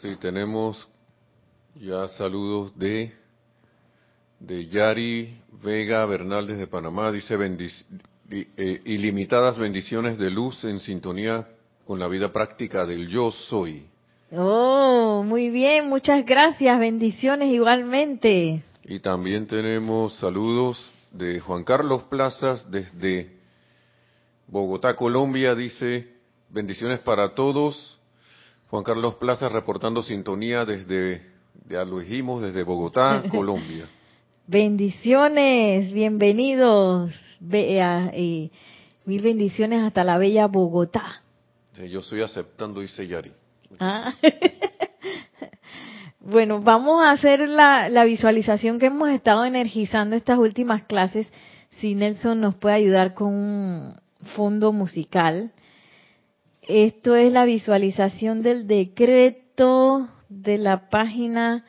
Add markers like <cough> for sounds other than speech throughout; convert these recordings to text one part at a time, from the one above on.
Sí, tenemos ya saludos de, de Yari Vega Bernal desde Panamá. Dice eh, ilimitadas bendiciones de luz en sintonía con la vida práctica del yo soy. Oh, muy bien, muchas gracias, bendiciones igualmente. Y también tenemos saludos de Juan Carlos Plazas desde Bogotá, Colombia. Dice, bendiciones para todos. Juan Carlos Plazas reportando sintonía desde, ya lo dijimos, desde Bogotá, <laughs> Colombia. bendiciones, bienvenidos. y mil bendiciones hasta la bella Bogotá. yo estoy aceptando, dice Yari. Ah. <laughs> bueno, vamos a hacer la, la visualización que hemos estado energizando estas últimas clases. Si Nelson nos puede ayudar con un fondo musical. Esto es la visualización del decreto de la página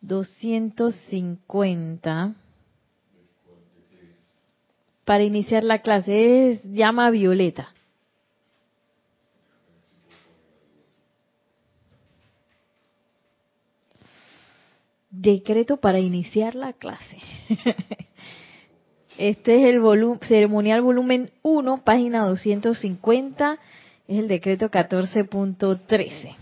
250 para iniciar la clase. Es llama violeta. decreto para iniciar la clase. <laughs> Este es el ceremonial volumen 1, página 250, es el decreto 14.13.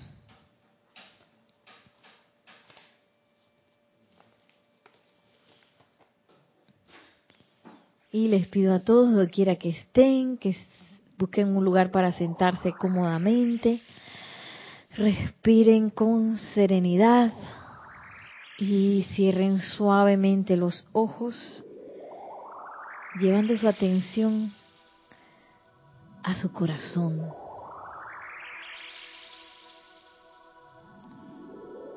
Y les pido a todos, donde quiera que estén, que busquen un lugar para sentarse cómodamente, respiren con serenidad, y cierren suavemente los ojos, llevando su atención a su corazón.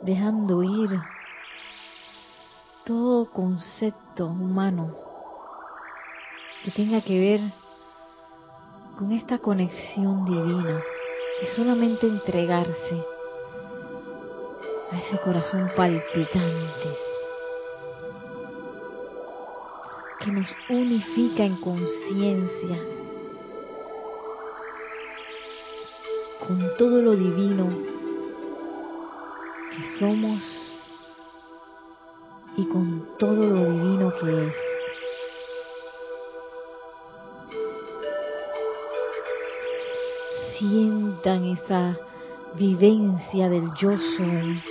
Dejando ir todo concepto humano que tenga que ver con esta conexión divina y solamente entregarse a ese corazón palpitante que nos unifica en conciencia con todo lo divino somos y con todo lo divino que es. Sientan esa vivencia del yo soy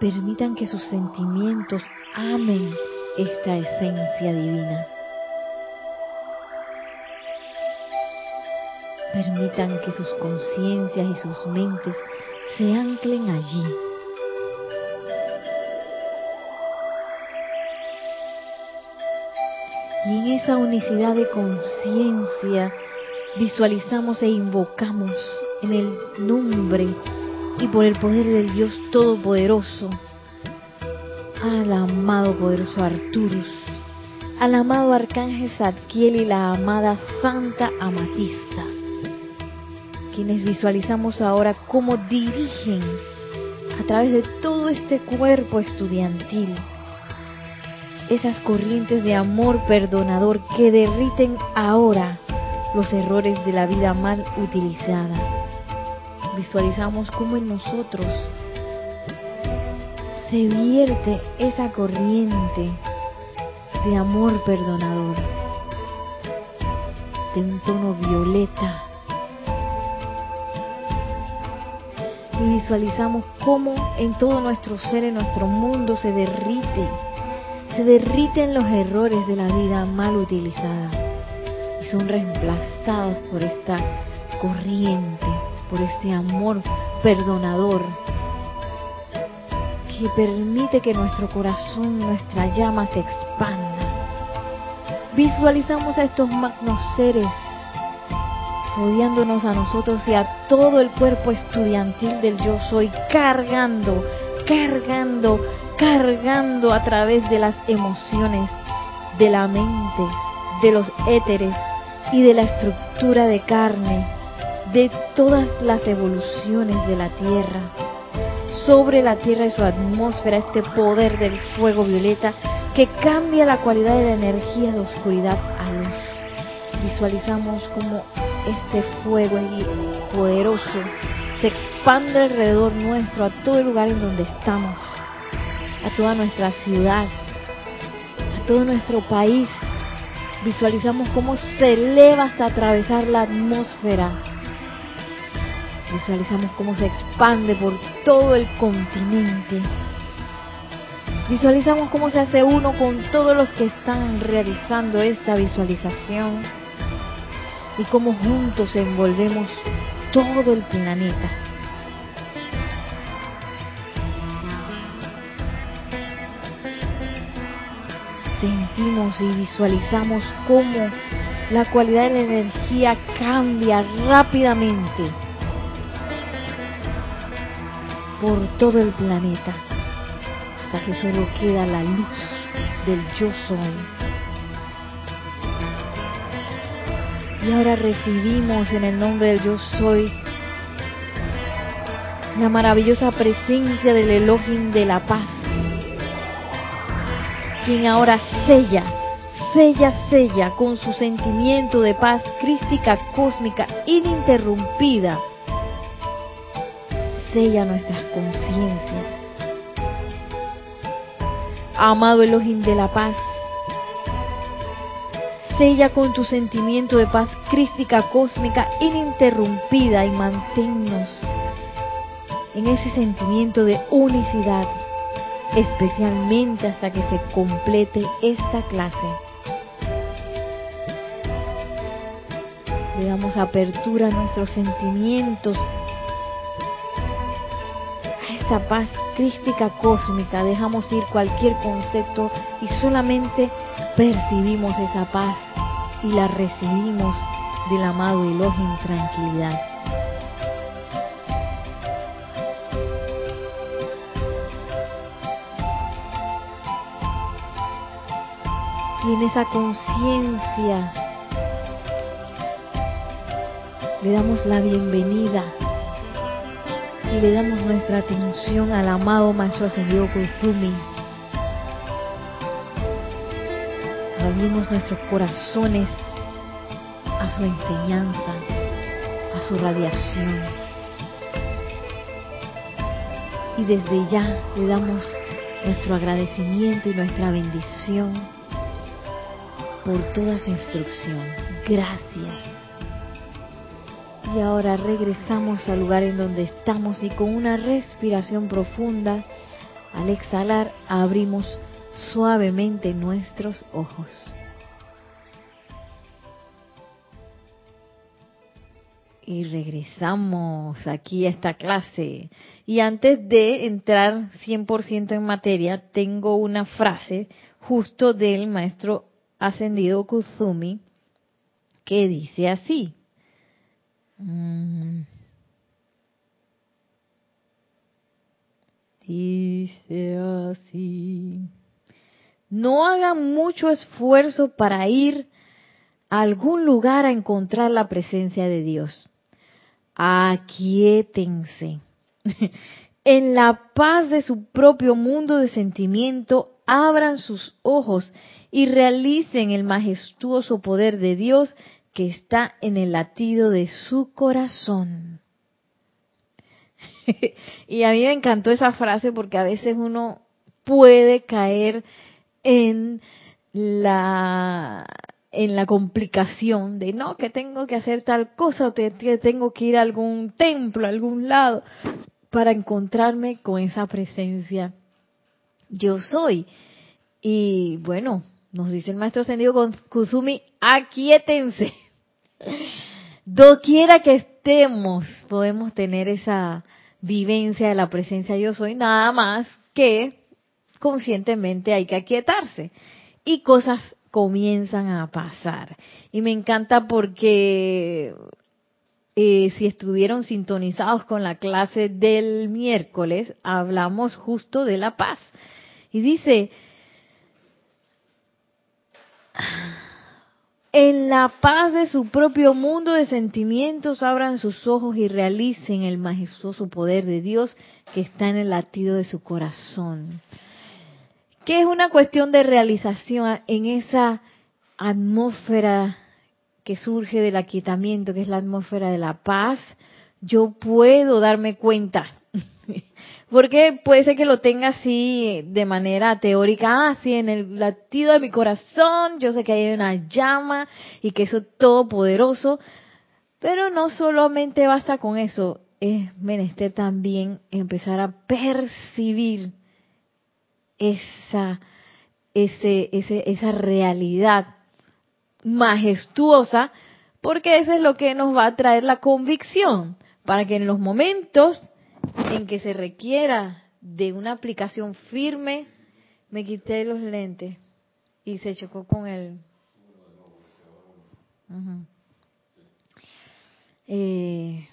Permitan que sus sentimientos amen esta esencia divina. Que sus conciencias y sus mentes se anclen allí. Y en esa unicidad de conciencia visualizamos e invocamos en el nombre y por el poder del Dios Todopoderoso al amado poderoso Arturus, al amado Arcángel Zadkiel y la amada Santa Amatista, quienes visualizamos ahora cómo dirigen a través de todo este cuerpo estudiantil esas corrientes de amor perdonador que derriten ahora los errores de la vida mal utilizada visualizamos cómo en nosotros se vierte esa corriente de amor perdonador, de un tono violeta. Y visualizamos cómo en todo nuestro ser, en nuestro mundo, se derrite, se derriten los errores de la vida mal utilizada y son reemplazados por esta corriente por este amor perdonador que permite que nuestro corazón, nuestra llama se expanda. Visualizamos a estos magnos seres rodeándonos a nosotros y a todo el cuerpo estudiantil del yo soy, cargando, cargando, cargando a través de las emociones, de la mente, de los éteres y de la estructura de carne, de todas las evoluciones de la Tierra. Sobre la Tierra y su atmósfera este poder del fuego violeta que cambia la cualidad de la energía de oscuridad a luz. Visualizamos como este fuego poderoso se expande alrededor nuestro, a todo el lugar en donde estamos, a toda nuestra ciudad, a todo nuestro país. Visualizamos cómo se eleva hasta atravesar la atmósfera. Visualizamos cómo se expande por todo el continente. Visualizamos cómo se hace uno con todos los que están realizando esta visualización y cómo juntos envolvemos todo el planeta. Sentimos y visualizamos cómo la cualidad de la energía cambia rápidamente por todo el planeta hasta que solo queda la luz del yo soy. Y ahora recibimos en el nombre del yo soy la maravillosa presencia del Elohim de la paz, quien ahora sella, sella, sella con su sentimiento de paz crística, cósmica, ininterrumpida, sella nuestras conciencias. Amado Elohim de la paz, Sella con tu sentimiento de paz crística cósmica ininterrumpida y manténnos en ese sentimiento de unicidad, especialmente hasta que se complete esta clase. Le damos apertura a nuestros sentimientos, a esta paz crística cósmica, dejamos ir cualquier concepto y solamente percibimos esa paz y la recibimos del amado Elohim tranquilidad. Y en esa conciencia le damos la bienvenida y le damos nuestra atención al amado Maestro Ascendido Kuzumi abrimos nuestros corazones a su enseñanza, a su radiación. Y desde ya le damos nuestro agradecimiento y nuestra bendición por toda su instrucción. Gracias. Y ahora regresamos al lugar en donde estamos y con una respiración profunda, al exhalar abrimos suavemente nuestros ojos. Y regresamos aquí a esta clase. Y antes de entrar 100% en materia, tengo una frase justo del maestro ascendido Kuzumi que dice así. Mm. Dice así no hagan mucho esfuerzo para ir a algún lugar a encontrar la presencia de Dios. Aquietense. <laughs> En la paz de su propio mundo de sentimiento, abran sus ojos y realicen el majestuoso poder de Dios que está en el latido de su corazón. <laughs> y a mí me encantó esa frase porque a veces uno puede caer en la en la complicación de no que tengo que hacer tal cosa o que tengo que ir a algún templo, a algún lado para encontrarme con esa presencia. Yo soy. Y bueno, nos dice el maestro ascendido Kuzumi, aquietense. Doquiera que estemos, podemos tener esa vivencia de la presencia yo soy, nada más que conscientemente hay que aquietarse. Y cosas comienzan a pasar. Y me encanta porque eh, si estuvieron sintonizados con la clase del miércoles, hablamos justo de la paz. Y dice, en la paz de su propio mundo de sentimientos abran sus ojos y realicen el majestuoso poder de Dios que está en el latido de su corazón. Que es una cuestión de realización en esa atmósfera que surge del aquietamiento, que es la atmósfera de la paz, yo puedo darme cuenta. <laughs> Porque puede ser que lo tenga así de manera teórica, así ah, en el latido de mi corazón, yo sé que hay una llama y que eso es todopoderoso, pero no solamente basta con eso, es menester también empezar a percibir esa, ese, ese, esa realidad majestuosa, porque eso es lo que nos va a traer la convicción, para que en los momentos en que se requiera de una aplicación firme, me quité los lentes y se chocó con el... Eh,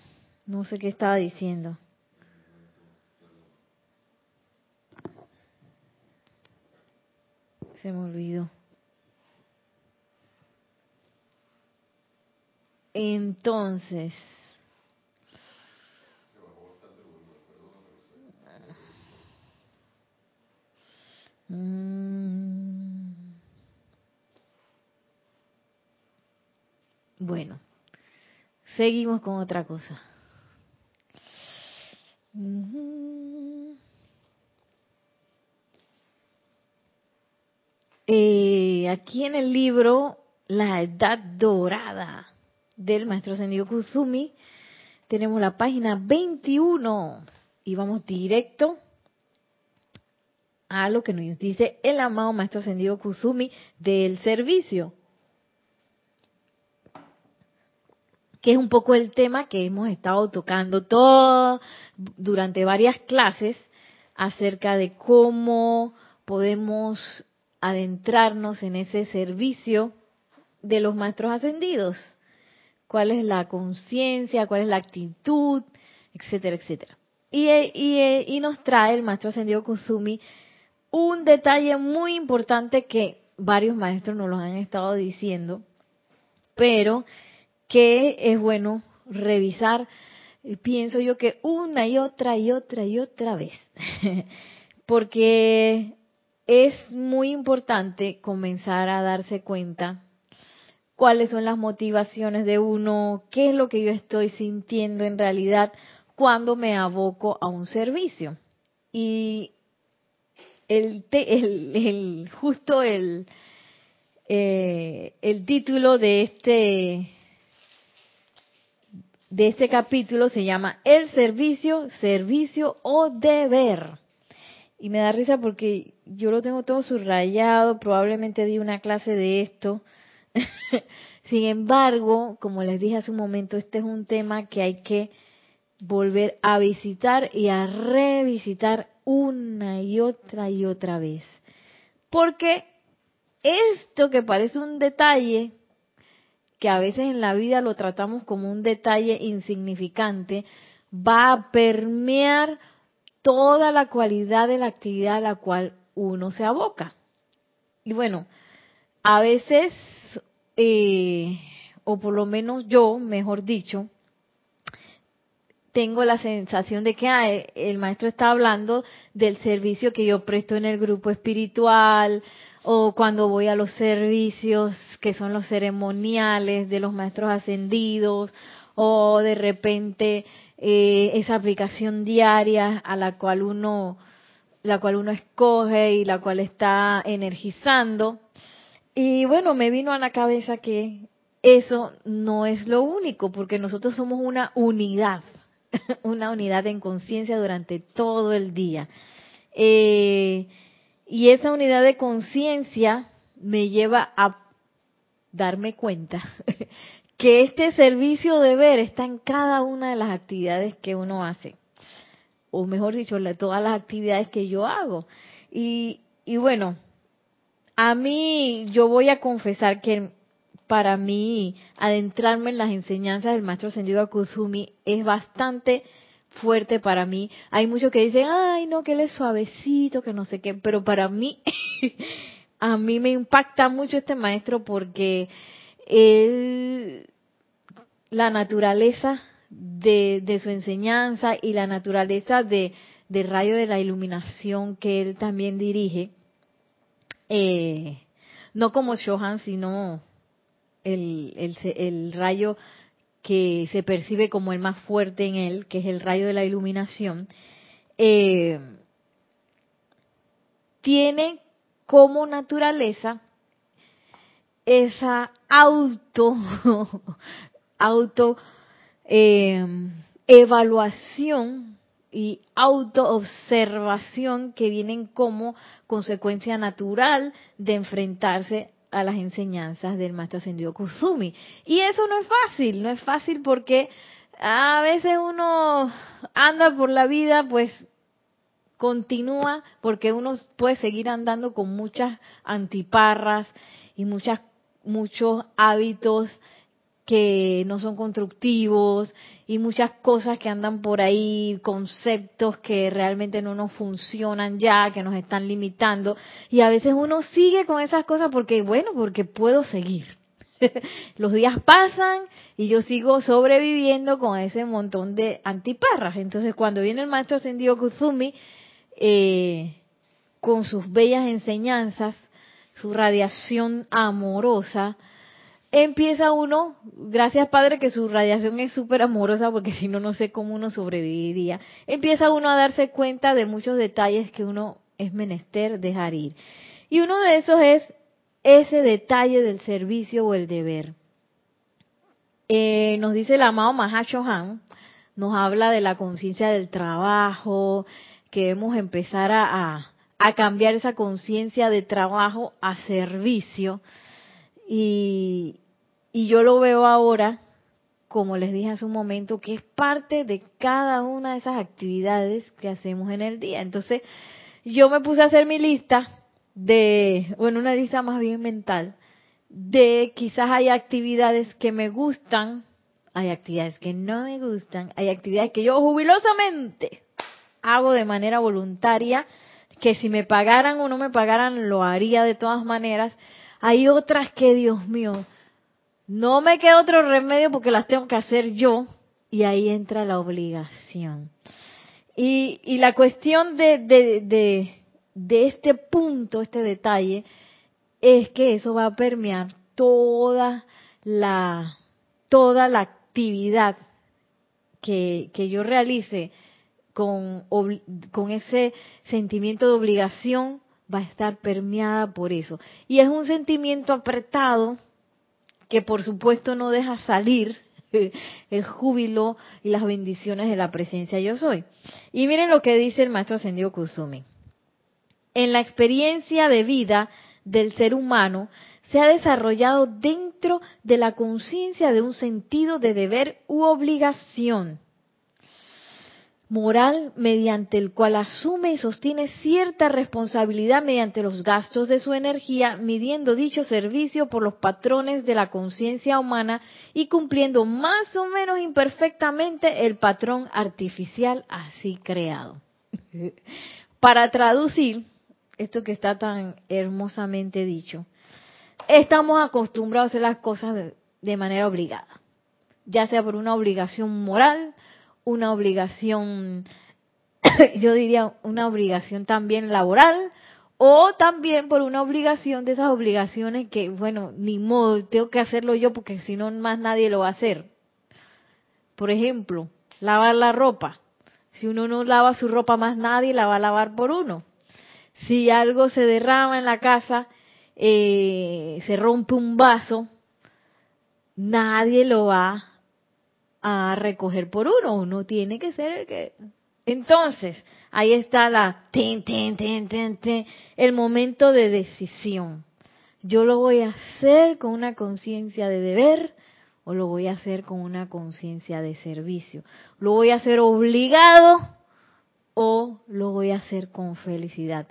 no sé qué estaba diciendo. Se me olvidó. Entonces, Mm. Bueno, seguimos con otra cosa. Eh, aquí en el libro La Edad Dorada del Maestro Ascendido Kusumi tenemos la página 21 y vamos directo a lo que nos dice el amado Maestro Ascendido Kusumi del servicio. que es un poco el tema que hemos estado tocando todo durante varias clases acerca de cómo podemos adentrarnos en ese servicio de los maestros ascendidos. Cuál es la conciencia, cuál es la actitud, etcétera, etcétera. Y, y, y, nos trae el maestro ascendido Kusumi un detalle muy importante que varios maestros nos lo han estado diciendo, pero que es bueno revisar, pienso yo que una y otra y otra y otra vez, <laughs> porque es muy importante comenzar a darse cuenta cuáles son las motivaciones de uno, qué es lo que yo estoy sintiendo en realidad cuando me aboco a un servicio. Y el, el, justo el, eh, el título de este de este capítulo se llama El servicio, servicio o deber. Y me da risa porque yo lo tengo todo subrayado, probablemente di una clase de esto. <laughs> Sin embargo, como les dije hace un momento, este es un tema que hay que volver a visitar y a revisitar una y otra y otra vez. Porque esto que parece un detalle, que a veces en la vida lo tratamos como un detalle insignificante, va a permear toda la cualidad de la actividad a la cual uno se aboca. Y bueno, a veces, eh, o por lo menos yo, mejor dicho, tengo la sensación de que el maestro está hablando del servicio que yo presto en el grupo espiritual o cuando voy a los servicios que son los ceremoniales de los maestros ascendidos o de repente eh, esa aplicación diaria a la cual uno la cual uno escoge y la cual está energizando y bueno me vino a la cabeza que eso no es lo único porque nosotros somos una unidad <laughs> una unidad en conciencia durante todo el día. Eh, y esa unidad de conciencia me lleva a darme cuenta que este servicio de ver está en cada una de las actividades que uno hace. O mejor dicho, todas las actividades que yo hago. Y, y bueno, A mí, yo voy a confesar que para mí adentrarme en las enseñanzas del maestro ascendido Akuzumi es bastante fuerte para mí. Hay muchos que dicen, ay, no, que él es suavecito, que no sé qué, pero para mí, <laughs> a mí me impacta mucho este maestro porque él, la naturaleza de, de su enseñanza y la naturaleza de, de rayo de la iluminación que él también dirige, eh, no como Shohan, sino el, el, el rayo que se percibe como el más fuerte en él, que es el rayo de la iluminación, eh, tiene como naturaleza esa auto, <laughs> auto eh, evaluación y autoobservación que vienen como consecuencia natural de enfrentarse a las enseñanzas del maestro ascendido Kusumi. Y eso no es fácil, no es fácil porque a veces uno anda por la vida pues continúa porque uno puede seguir andando con muchas antiparras y muchas muchos hábitos que no son constructivos y muchas cosas que andan por ahí, conceptos que realmente no nos funcionan ya, que nos están limitando. Y a veces uno sigue con esas cosas porque, bueno, porque puedo seguir. <laughs> Los días pasan y yo sigo sobreviviendo con ese montón de antiparras. Entonces cuando viene el maestro ascendido Kusumi, eh, con sus bellas enseñanzas, su radiación amorosa, empieza uno, gracias Padre que su radiación es súper amorosa porque <laughs> si no, no sé cómo uno sobreviviría, empieza uno a darse cuenta de muchos detalles que uno es menester dejar ir. Y uno de esos es ese detalle del servicio o el deber. Eh, nos dice el amado Mahashohan, nos habla de la conciencia del trabajo, que debemos empezar a, a cambiar esa conciencia de trabajo a servicio. Y yo lo veo ahora, como les dije hace un momento, que es parte de cada una de esas actividades que hacemos en el día. Entonces, yo me puse a hacer mi lista de, bueno, una lista más bien mental, de quizás hay actividades que me gustan, hay actividades que no me gustan, hay actividades que yo jubilosamente hago de manera voluntaria, que si me pagaran o no me pagaran lo haría de todas maneras. Hay otras que, Dios mío, no me queda otro remedio porque las tengo que hacer yo y ahí entra la obligación. Y, y la cuestión de, de, de, de este punto, este detalle, es que eso va a permear toda la, toda la actividad que, que yo realice con, con ese sentimiento de obligación, va a estar permeada por eso. Y es un sentimiento apretado que por supuesto no deja salir <laughs> el júbilo y las bendiciones de la presencia yo soy. Y miren lo que dice el maestro ascendido Kusumi. En la experiencia de vida del ser humano se ha desarrollado dentro de la conciencia de un sentido de deber u obligación moral mediante el cual asume y sostiene cierta responsabilidad mediante los gastos de su energía, midiendo dicho servicio por los patrones de la conciencia humana y cumpliendo más o menos imperfectamente el patrón artificial así creado. <laughs> Para traducir esto que está tan hermosamente dicho, estamos acostumbrados a hacer las cosas de, manera obligada, ya sea por una obligación moral, una obligación, <coughs> yo diría una obligación también laboral, o también por una obligación de esas obligaciones que, bueno, ni modo, tengo que hacerlo yo porque si no más nadie lo va a hacer. Por ejemplo, lavar la ropa. Si uno no lava su ropa, más nadie la va a lavar por uno. Si algo se derrama en la casa, eh, se rompe un vaso, nadie lo va a recoger por uno, uno tiene que ser el que... Entonces, ahí está la... el momento de decisión. Yo lo voy a hacer con una conciencia de deber o lo voy a hacer con una conciencia de servicio. Lo voy a hacer obligado o lo voy a hacer con felicidad.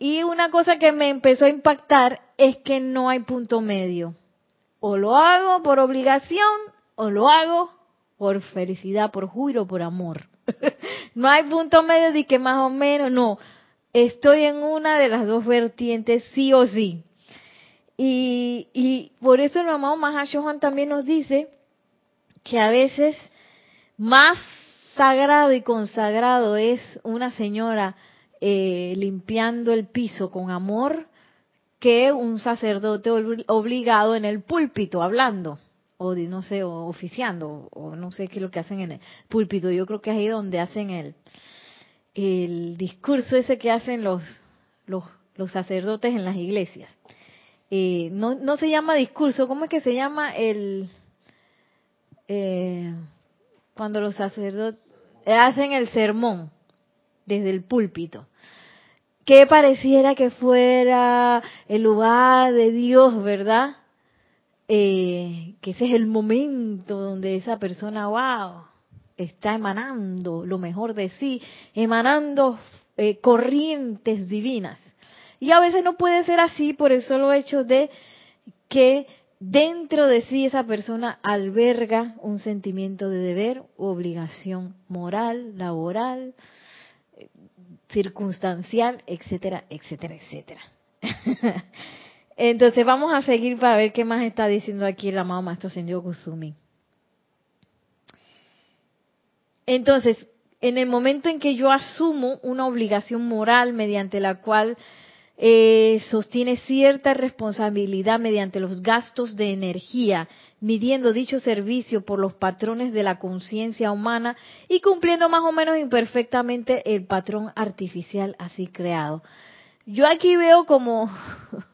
Y una cosa que me empezó a impactar es que no hay punto medio. O lo hago por obligación o lo hago por felicidad, por juro, por amor. <laughs> no hay punto medio de que más o menos, no. Estoy en una de las dos vertientes, sí o sí. Y, y por eso el amado Mahashohan también nos dice que a veces más sagrado y consagrado es una señora eh, limpiando el piso con amor que un sacerdote obligado en el púlpito hablando o no sé o oficiando o no sé qué es lo que hacen en el púlpito yo creo que es ahí donde hacen el el discurso ese que hacen los los, los sacerdotes en las iglesias eh, no no se llama discurso cómo es que se llama el eh, cuando los sacerdotes hacen el sermón desde el púlpito. Que pareciera que fuera el lugar de Dios, ¿verdad? Eh, que ese es el momento donde esa persona, wow, está emanando lo mejor de sí, emanando eh, corrientes divinas. Y a veces no puede ser así por el solo hecho de que dentro de sí esa persona alberga un sentimiento de deber obligación moral, laboral, circunstancial, etcétera, etcétera, etcétera. <laughs> Entonces vamos a seguir para ver qué más está diciendo aquí el amado Maestro Sendio Kusumi. Entonces, en el momento en que yo asumo una obligación moral mediante la cual eh, sostiene cierta responsabilidad mediante los gastos de energía, midiendo dicho servicio por los patrones de la conciencia humana y cumpliendo más o menos imperfectamente el patrón artificial así creado. Yo aquí veo como <laughs>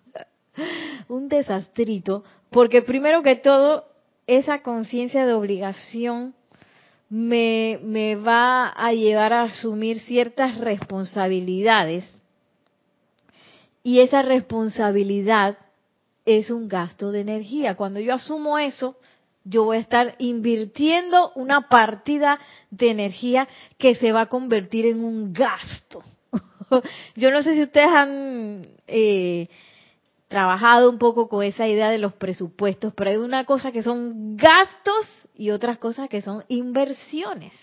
<laughs> un desastrito, porque primero que todo, esa conciencia de obligación me, me va a llevar a asumir ciertas responsabilidades y esa responsabilidad es un gasto de energía. Cuando yo asumo eso, yo voy a estar invirtiendo una partida de energía que se va a convertir en un gasto. <laughs> yo no sé si ustedes han eh, trabajado un poco con esa idea de los presupuestos, pero hay una cosa que son gastos y otras cosas que son inversiones.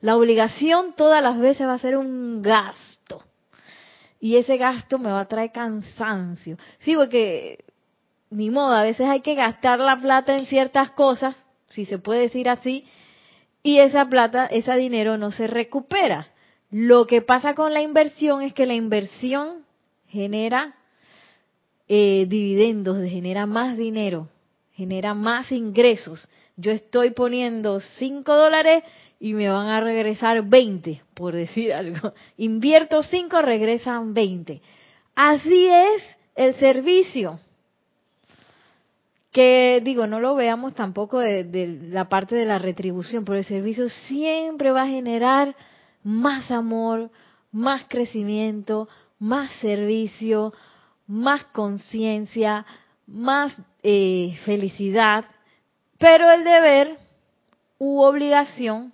La obligación todas las veces va a ser un gasto y ese gasto me va a traer cansancio. Sí, porque ni modo, a veces hay que gastar la plata en ciertas cosas, si se puede decir así, y esa plata, ese dinero no se recupera. Lo que pasa con la inversión es que la inversión genera eh, dividendos, genera más dinero, genera más ingresos. Yo estoy poniendo 5 dólares y me van a regresar 20, por decir algo. <laughs> Invierto 5, regresan 20. Así es el servicio. Que digo, no lo veamos tampoco de, de, la parte de la retribución, pero el servicio siempre va a generar más amor, más crecimiento, más servicio, más conciencia, más eh, felicidad, pero el deber u obligación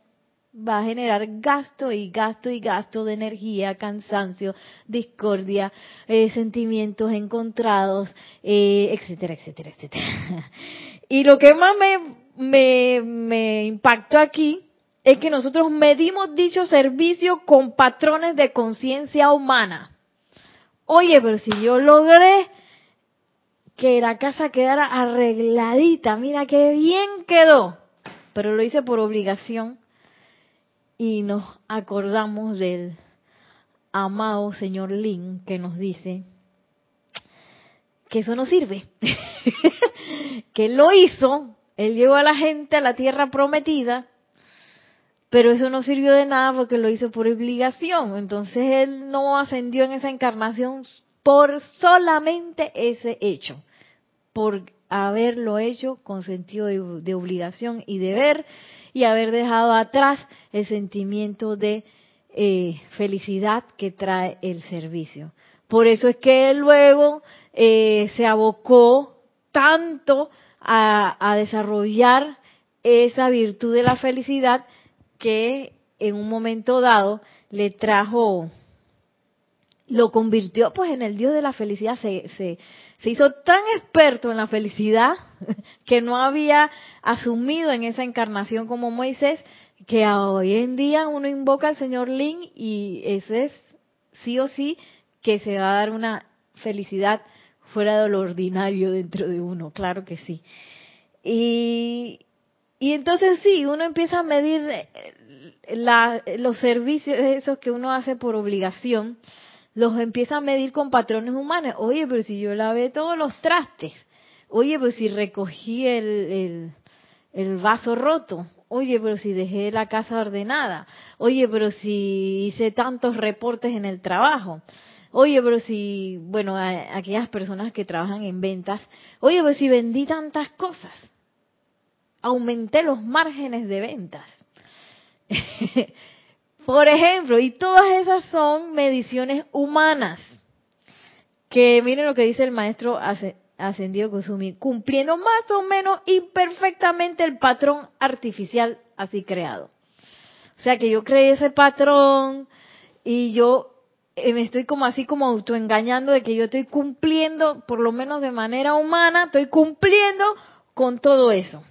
va a generar gasto y gasto y gasto de energía, cansancio, discordia, eh, sentimientos encontrados, eh, etcétera, etcétera, etcétera. <laughs> Y lo que más me, me, me impactó aquí es que nosotros medimos dicho servicio con patrones de conciencia humana. Oye, pero si yo logré que la casa quedara arregladita, mira qué bien quedó, pero lo hice por obligación y nos acordamos del amado señor Lin que nos dice que eso no sirve, <laughs> que él lo hizo, él llevó a la gente a la tierra prometida, pero eso no sirvió de nada porque lo hizo por obligación, entonces él no ascendió en esa encarnación por solamente ese hecho, por haberlo hecho con sentido de, obligación y deber y haber dejado atrás el sentimiento de eh, felicidad que trae el servicio. Por eso es que él luego eh, se abocó tanto a desarrollar esa virtud de la felicidad que en un momento dado le trajo lo convirtió pues en el Dios de la felicidad, se, se, se hizo tan experto en la felicidad <laughs> que no había asumido en esa encarnación como Moisés, que hoy en día uno invoca al señor Lin y ese es sí o sí que se va a dar una felicidad fuera de lo ordinario dentro de uno, claro que sí. Y, y entonces sí, uno empieza a medir eh, los servicios esos que uno hace por obligación, los empieza a medir con patrones humanos. Oye, pero si yo lavé todos los trastes, oye, pero si recogí el, el, vaso roto, Oye, pero si dejé la casa ordenada. Oye, pero si hice tantos reportes en el trabajo. Oye, pero si, bueno, aquellas personas que trabajan en ventas. Oye, pero si vendí tantas cosas. Aumenté los márgenes de ventas. <laughs> Por ejemplo, y todas esas son mediciones humanas. Que miren lo que dice el maestro ascendido Kusumi, cumpliendo más o menos imperfectamente el patrón artificial así creado. O sea que yo creé ese patrón y yo eh, me estoy como así como autoengañando de que yo estoy cumpliendo, por lo menos de manera humana, estoy cumpliendo con todo eso.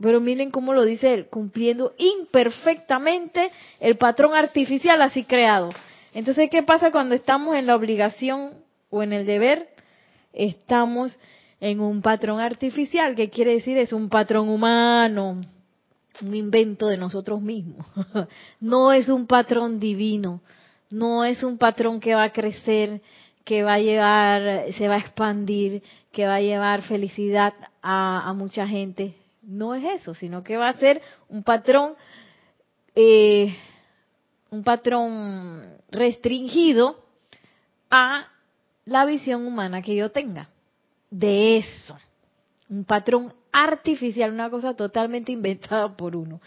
Pero miren cómo lo dice él, cumpliendo imperfectamente el patrón artificial así creado. Entonces, ¿qué pasa cuando estamos en la obligación o en el deber? estamos en un patrón artificial, que quiere decir es un patrón humano, un invento de nosotros mismos. <laughs> no es un patrón divino, no es un patrón que va a crecer, que va a llevar, se va a expandir, que va a llevar felicidad a, mucha gente. No es eso, sino que va a ser un patrón, eh, un patrón restringido a la visión humana que yo tenga de eso. Un patrón artificial, una cosa totalmente inventada por uno.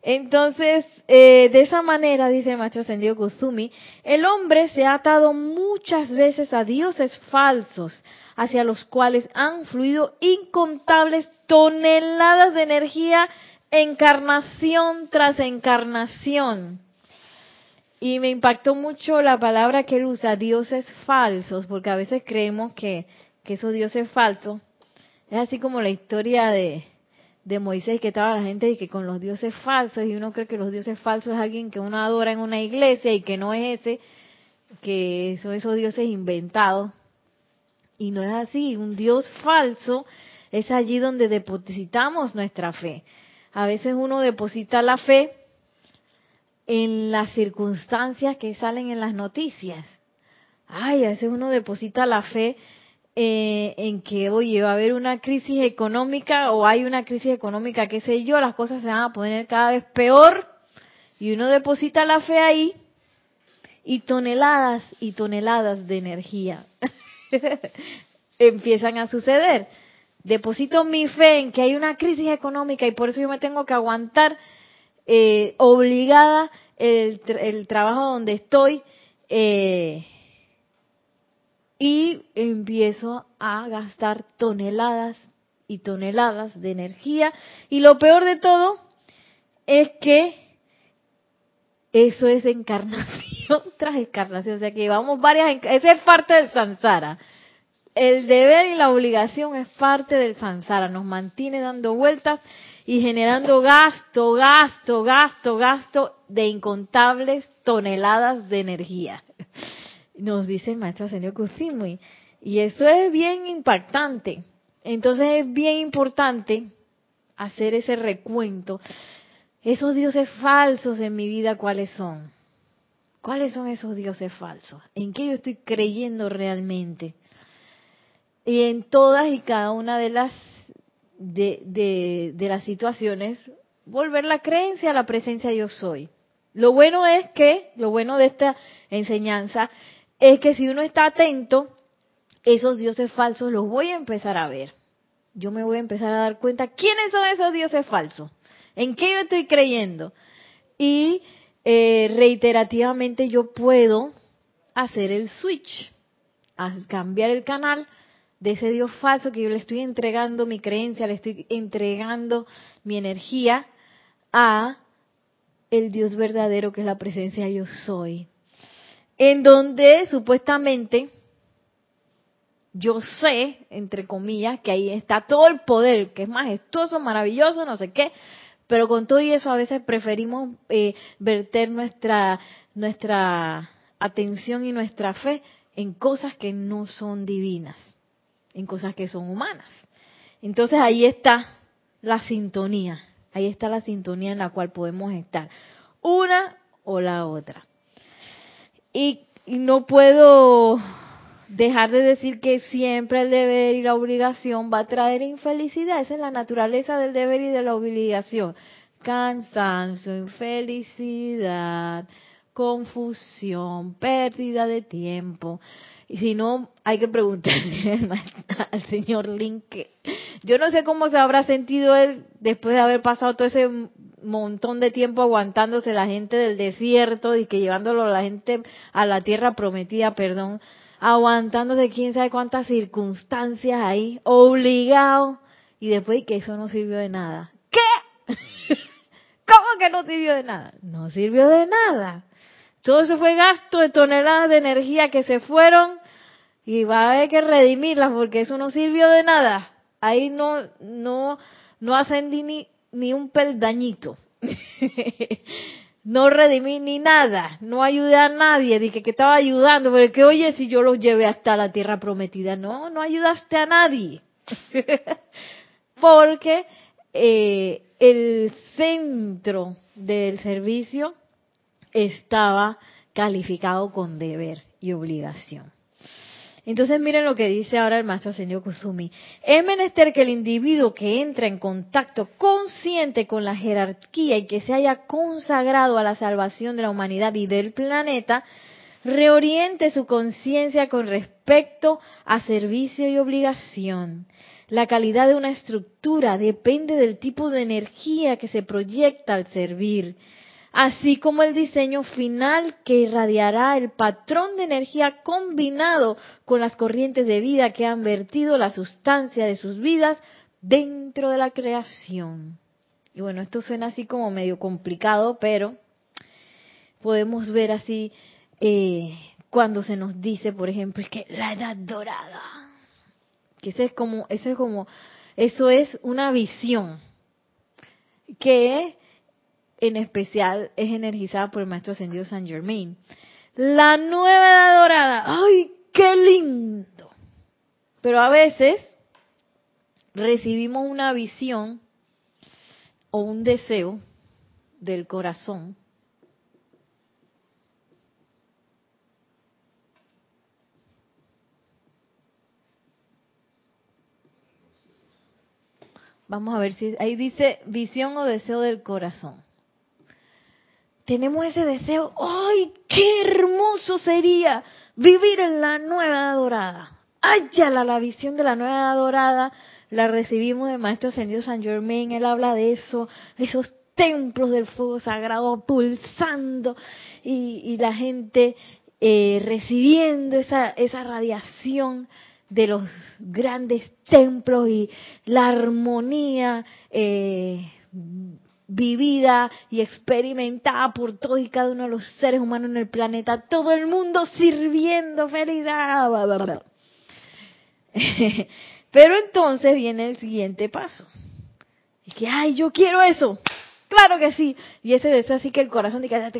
Entonces, eh, de esa manera, dice el maestro Ascendido Kusumi, el hombre se ha atado muchas veces a dioses falsos, hacia los cuales han fluido incontables toneladas de energía, encarnación tras encarnación. Y me impactó mucho la palabra que él usa, dioses falsos, porque a veces creemos que, que esos dioses falsos es así como la historia de, de Moisés que estaba la gente y que con los dioses falsos y uno cree que los dioses falsos es alguien que uno adora en una iglesia y que no es ese, que son esos dioses inventados. Y no es así, un dios falso es allí donde depositamos nuestra fe. A veces uno deposita la fe en las circunstancias que salen en las noticias. Ay, a veces uno deposita la fe eh, en que, oye, va a haber una crisis económica o hay una crisis económica, qué sé yo, las cosas se van a poner cada vez peor y uno deposita la fe ahí y toneladas y toneladas de energía <laughs> <laughs> empiezan a suceder. Deposito mi fe en que hay una crisis económica y por eso yo me tengo que aguantar eh, obligada el, el, trabajo donde estoy eh, y empiezo a gastar toneladas y toneladas de energía y lo peor de todo es que eso es encarnación tras encarnación, o sea que llevamos varias, esa es parte del samsara. El deber y la obligación es parte del samsara, nos mantiene dando vueltas y generando gasto, gasto, gasto, gasto de incontables toneladas de energía. Nos dice el maestro señor Kusimi. Y eso es bien impactante. Entonces es bien importante hacer ese recuento. Esos dioses falsos en mi vida, ¿cuáles son? ¿Cuáles son esos dioses falsos? ¿En qué yo estoy creyendo realmente? Y en todas y cada una de las de, de, las situaciones, volver la creencia a la presencia yo soy. Lo bueno es que, lo bueno de esta enseñanza, es que si uno está atento, esos dioses falsos los voy a empezar a ver. Yo me voy a empezar a dar cuenta quiénes son esos dioses falsos, en qué yo estoy creyendo. Y eh, reiterativamente yo puedo hacer el switch, a cambiar el canal de ese Dios falso que yo le estoy entregando mi creencia, le estoy entregando mi energía a el Dios verdadero que es la presencia yo soy. en donde supuestamente yo sé, entre comillas, que ahí está todo el poder, que es majestuoso, maravilloso, no sé qué, pero con todo y eso a veces preferimos eh, verter nuestra, nuestra atención y nuestra fe en cosas que no son divinas, en cosas que son humanas. Entonces ahí está la sintonía, ahí está la sintonía en la cual podemos estar, una o la otra. Y, y no puedo dejar de decir que siempre el deber y la obligación va a traer infelicidad. Esa es la naturaleza del deber y de la obligación. Cansancio, infelicidad, confusión, pérdida de tiempo. Y si no, hay que preguntarle <laughs> al señor Link. Yo no sé cómo se habrá sentido él después de haber pasado todo ese montón de tiempo aguantándose la gente del desierto y que llevándolo la gente a la tierra prometida, perdón, aguantándose quién sabe cuántas circunstancias ahí, obligado, y después que eso no sirvió de nada. ¿Qué? <laughs> ¿Cómo que no sirvió de nada? No sirvió de nada. Todo eso fue gasto de toneladas de energía que se fueron y va a haber que redimirlas porque eso no sirvió de nada. Ahí no, no, no ascendí ni, ni un peldañito. <laughs> no redimí ni nada, no ayudé a nadie, dije que estaba ayudando, pero que oye si yo los llevé hasta la tierra prometida, no, no ayudaste a nadie, <laughs> porque eh, el centro del servicio estaba calificado con deber y obligación. Entonces miren lo que dice ahora el maestro señor Kusumi. Es menester que el individuo que entra en contacto consciente con la jerarquía y que se haya consagrado a la salvación de la humanidad y del planeta, reoriente su conciencia con respecto a servicio y obligación. La calidad de una estructura depende del tipo de energía que se proyecta al servir así como el diseño final que irradiará el patrón de energía combinado con las corrientes de vida que han vertido la sustancia de sus vidas dentro de la creación. Y bueno, esto suena así como medio complicado, pero podemos ver así eh, cuando se nos dice, por ejemplo, que la edad dorada, que eso es como, eso es como, eso es una visión que en especial es energizada por el maestro ascendido San Germain. La nueva edad dorada, ¡ay, qué lindo! Pero a veces recibimos una visión o un deseo del corazón Vamos a ver si ahí dice visión o deseo del corazón tenemos ese deseo, ¡ay, qué hermoso sería vivir en la nueva dorada! ¡Ayala! La visión de la nueva dorada la recibimos de Maestro Ascendido San Germain, él habla de eso, esos templos del fuego sagrado pulsando y, la gente eh, recibiendo esa, esa radiación de los grandes templos y la armonía eh, vivida y experimentada por todos y cada uno de los seres humanos en el planeta, todo el mundo sirviendo felicidad. <laughs> Pero entonces viene el siguiente paso. Es que, ay, yo quiero eso. Claro que sí. Y ese deseo así que el corazón dice,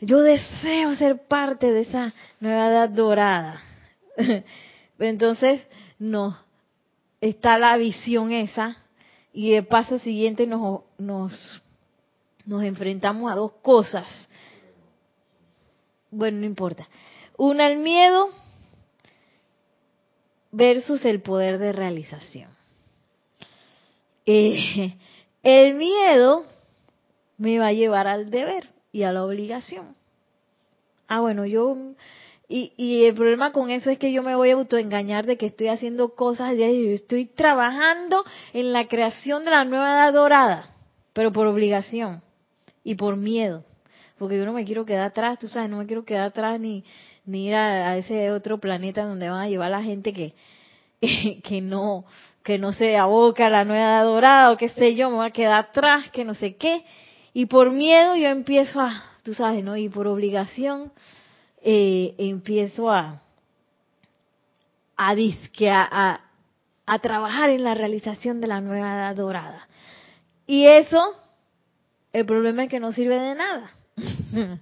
yo deseo ser parte de esa nueva edad dorada. <laughs> Pero entonces, no. Está la visión esa y de paso siguiente nos, nos, nos enfrentamos a dos cosas. Bueno, no importa. Una, el miedo versus el poder de realización. Eh, el miedo me va a llevar al deber y a la obligación. Ah, bueno, yo y, y, el problema con eso es que yo me voy a autoengañar de que estoy haciendo cosas, y estoy trabajando en la creación de la nueva edad dorada, pero por obligación y por miedo, porque yo no me quiero quedar atrás, tú sabes, no me quiero quedar atrás ni, ni ir a, ese otro planeta donde van a llevar a la gente que, <laughs> que no que no se aboca a la nueva edad dorada o qué sé yo, me voy a quedar atrás, que no sé qué, y por miedo yo empiezo a, tú sabes, ¿no? Y por obligación, eh, empiezo a, a, disque, a, a trabajar en la realización de la nueva edad dorada. Y eso, el problema es que no sirve de nada. <laughs>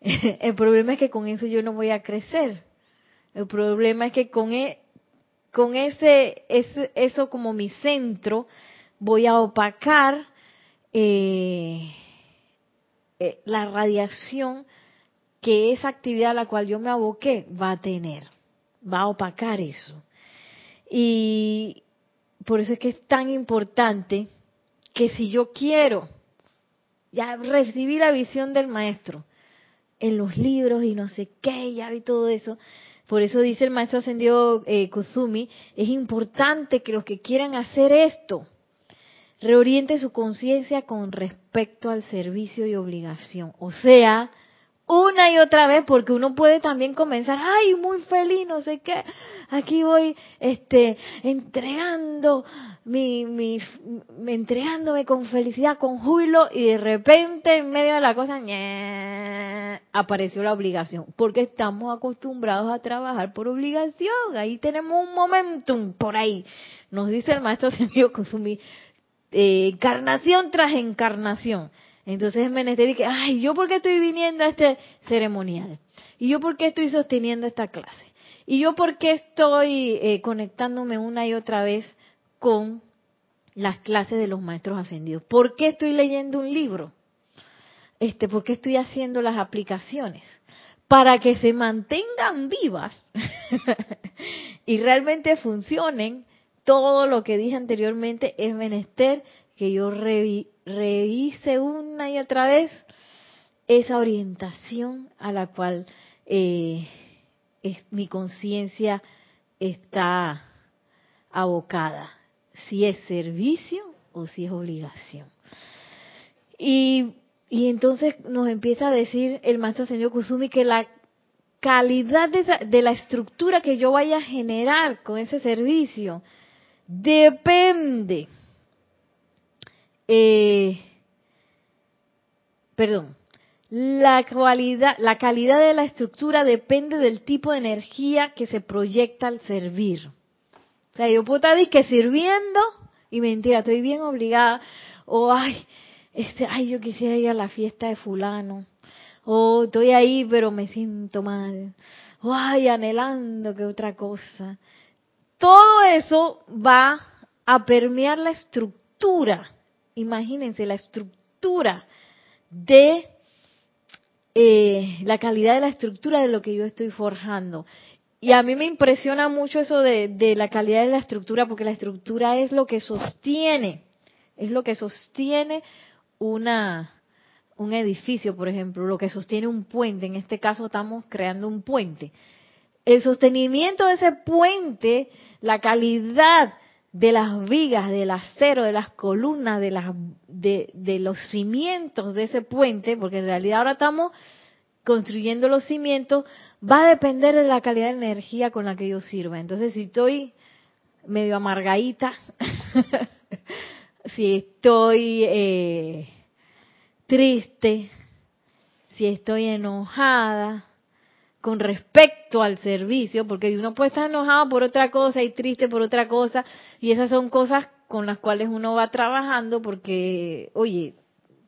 el problema es que con eso yo no voy a crecer. El problema es que con, e, con ese, ese, eso como mi centro, voy a opacar eh, eh, la radiación que esa actividad a la cual yo me aboqué va a tener, va a opacar eso. Y por eso es que es tan importante que si yo quiero ya recibir la visión del maestro en los libros y no sé qué, ya vi todo eso, por eso dice el maestro ascendido eh, es importante que los que quieran hacer esto, reoriente su conciencia con respecto al servicio y obligación. O sea, una y otra vez, porque uno puede también comenzar, ay, muy feliz, no sé qué, aquí voy, este, entregando mi, mi, entregándome con felicidad, con júbilo, y de repente en medio de la cosa, apareció la obligación, porque estamos acostumbrados a trabajar por obligación, ahí tenemos un momentum por ahí, nos dice el maestro <laughs> Sendio Kusumi, eh, encarnación tras encarnación. Entonces es menester que, ay, ¿yo por qué estoy viniendo a este ceremonial? ¿Y yo por qué estoy sosteniendo esta clase? ¿Y yo por qué estoy eh, conectándome una y otra vez con las clases de los maestros ascendidos? ¿Por qué estoy leyendo un libro? Este, ¿Por qué estoy haciendo las aplicaciones? Para que se mantengan vivas <laughs> y realmente funcionen, todo lo que dije anteriormente es menester que yo revise una y otra vez esa orientación a la cual eh, mi conciencia está abocada, si es servicio o si es obligación. Y, entonces nos empieza a decir el maestro señor Kusumi que la calidad de, la estructura que yo vaya a generar con ese servicio depende eh, perdón, la calidad, la calidad de la estructura depende del tipo de energía que se proyecta al servir. O sea, yo puedo estar que sirviendo y mentira, estoy bien obligada. O ay, este, ay, yo quisiera ir a la fiesta de fulano. O estoy ahí pero me siento mal. O ay, anhelando que otra cosa. Todo eso va a permear la estructura imagínense la estructura de eh, la calidad de la estructura de lo que yo estoy forjando. Y a mí me impresiona mucho eso de, de, la calidad de la estructura, porque la estructura es lo que sostiene, es lo que sostiene una, un edificio, por ejemplo, lo que sostiene un puente. En este caso estamos creando un puente. El sostenimiento de ese puente, la calidad de las vigas, del acero, de las columnas, de, las, de, de los cimientos de ese puente, porque en realidad ahora estamos construyendo los cimientos, va a depender de la calidad de energía con la que yo sirva. Entonces, si estoy medio amargadita, <laughs> si estoy eh, triste, si estoy enojada, con respecto al servicio, porque uno puede estar enojado por otra cosa y triste por otra cosa, y esas son cosas con las cuales uno va trabajando porque, oye,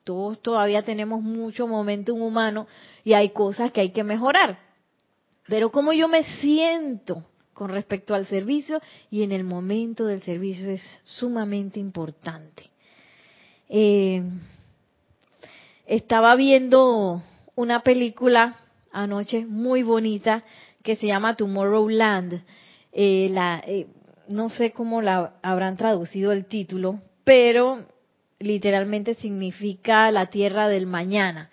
todos todavía tenemos mucho momento humano y hay cosas que hay que mejorar. Pero como yo me siento con respecto al servicio y en el momento del servicio es sumamente importante. Eh, estaba viendo una película anoche muy bonita que se llama Tomorrowland. Eh, eh, no sé cómo la habrán traducido el título, pero literalmente significa la tierra del mañana.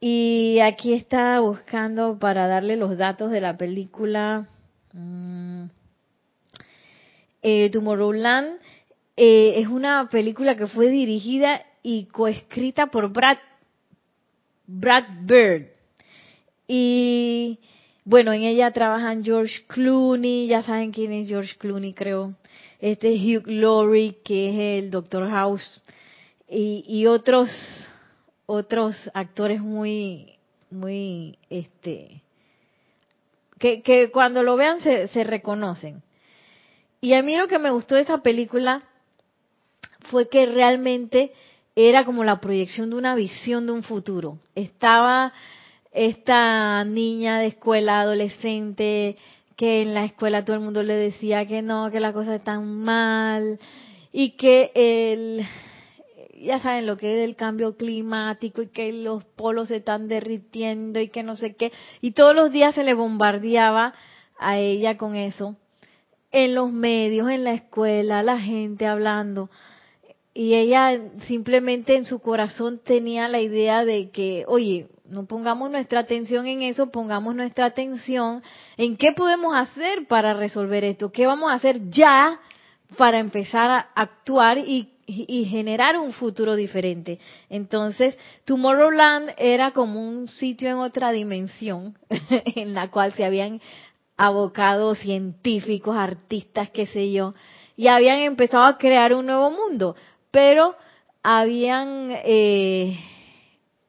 Y aquí está buscando para darle los datos de la película mm, eh, Tomorrowland. es una película que fue dirigida y coescrita por Brad, Brad Bird. Y bueno, en ella trabajan George Clooney, ya saben quién es George Clooney, creo. Este es Hugh Laurie, que es el Doctor House. Y, y otros, otros actores muy, muy, este, que, que cuando lo vean se, se reconocen. Y a mí lo que me gustó de esa película fue que realmente era como la proyección de una visión de un futuro. Estaba esta niña de escuela adolescente que en la escuela todo el mundo le decía que no, que las cosas están mal y que el ya saben lo que es el cambio climático y que los polos se están derritiendo y que no sé qué y todos los días se le bombardeaba a ella con eso. En los medios, en la escuela, la gente hablando. Y ella simplemente en su corazón tenía la idea de que, oye, no pongamos nuestra atención en eso, pongamos nuestra atención en qué podemos hacer para resolver esto, qué vamos a hacer ya para empezar a actuar y, generar un futuro diferente. Entonces, Tomorrowland era como un sitio en otra dimensión <laughs> en la cual se habían abocado científicos, artistas, qué sé yo, y habían empezado a crear un nuevo mundo pero habían eh,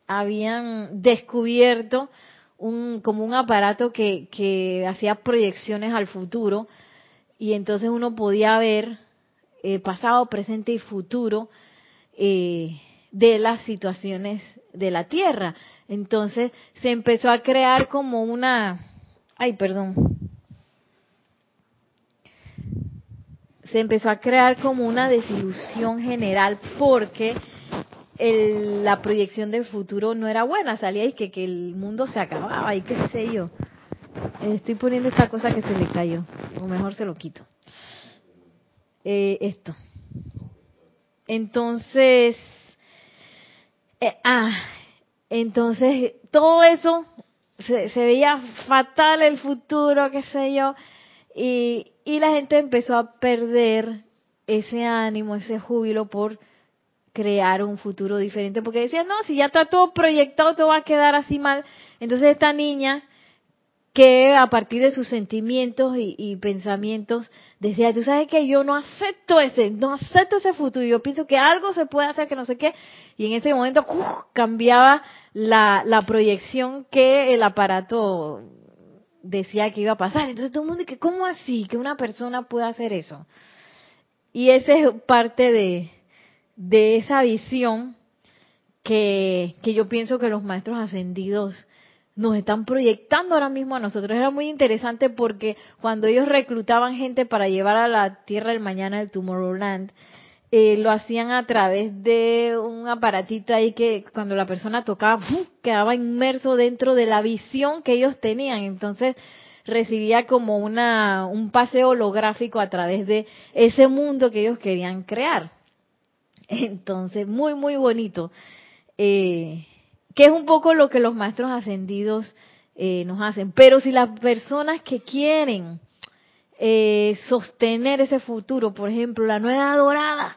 habían descubierto un como un aparato que, que hacía proyecciones al futuro y entonces uno podía ver eh, pasado, presente y futuro eh, de las situaciones de la Tierra. Entonces se empezó a crear como una, ay, perdón, se empezó a crear como una desilusión general porque la proyección del futuro no era buena, salía y que, que el mundo se acababa y qué sé yo. Estoy poniendo esta cosa que se le cayó, o mejor se lo quito. Eh, esto. Entonces, eh, ah, entonces todo eso se, se veía fatal el futuro, qué sé yo, y, y la gente empezó a perder ese ánimo, ese júbilo por crear un futuro diferente, porque decían, no, si ya está todo proyectado, todo va a quedar así mal. Entonces esta niña, que a partir de sus sentimientos y, pensamientos, decía, tú sabes que yo no acepto ese, no acepto ese futuro, yo pienso que algo se puede hacer, que no sé qué, y en ese momento cambiaba la, la proyección que el aparato decía que iba a pasar. Entonces todo el mundo dice, ¿cómo así que una persona puede hacer eso? Y esa es parte de, de esa visión que, que yo pienso que los maestros ascendidos nos están proyectando ahora mismo a nosotros. Era muy interesante porque cuando ellos reclutaban gente para llevar a la Tierra del Mañana del Tomorrowland, eh, lo hacían a través de un aparatito ahí que cuando la persona tocaba quedaba inmerso dentro de la visión que ellos tenían. Entonces recibía como una un paseo holográfico a través de ese mundo que ellos querían crear. Entonces, muy, muy bonito. Eh, que es un poco lo que los maestros ascendidos eh, nos hacen. Pero si las personas que quieren eh, sostener ese futuro. Por ejemplo, la nueva dorada.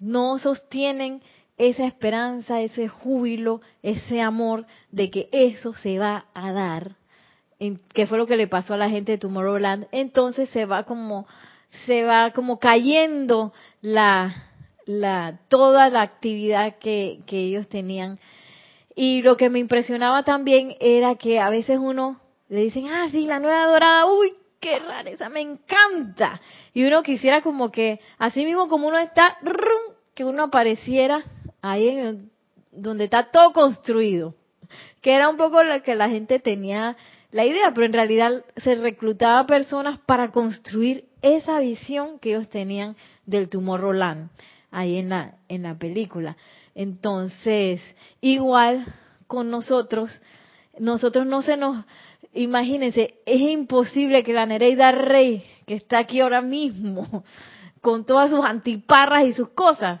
No sostienen esa esperanza, ese júbilo, ese amor de que eso se va a dar. que fue lo que le pasó a la gente de Tomorrowland. Entonces se va como, se va como cayendo la, la, toda la actividad que, que ellos tenían. Y lo que me impresionaba también era que a veces uno le dicen, ah, sí, la nueva dorada, uy, qué rareza, me encanta. Y uno quisiera como que, así mismo como uno está, que uno apareciera ahí en donde está todo construido. Que era un poco lo que la gente tenía la idea, pero en realidad se reclutaba personas para construir esa visión que ellos tenían del Tomorrowland ahí en la, en la película. Entonces, igual con nosotros, nosotros no se nos imagínense, es imposible que la Nereida Rey, que está aquí ahora mismo, <laughs> con todas sus antiparras y sus cosas,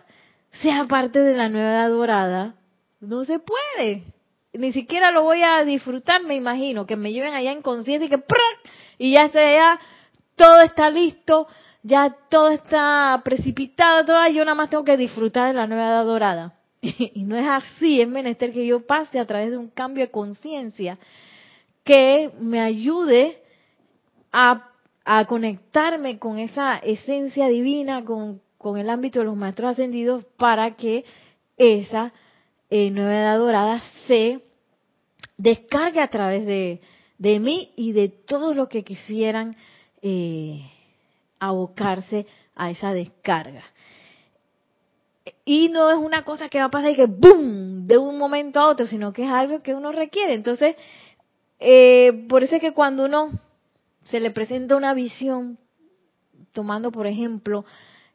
sea parte de la nueva edad dorada. No se puede. Ni siquiera lo voy a disfrutar, me imagino, que me lleven allá en conciencia y que y ya esté ya todo está listo, ya todo está precipitado, todo, yo nada más tengo que disfrutar de la nueva edad dorada. <laughs> Y no es así, es menester que yo pase a través de un cambio de conciencia que me ayude a, conectarme con esa esencia divina, con, el ámbito de los maestros ascendidos, para que esa eh, nueva edad dorada se descargue a través de, de mí y de todos los que quisieran eh, abocarse a esa descarga. Y no es una cosa que va a pasar y que ¡boom! de un momento a otro, sino que es algo que uno requiere. Entonces, eh, por eso es que cuando uno se le presenta una visión, tomando por ejemplo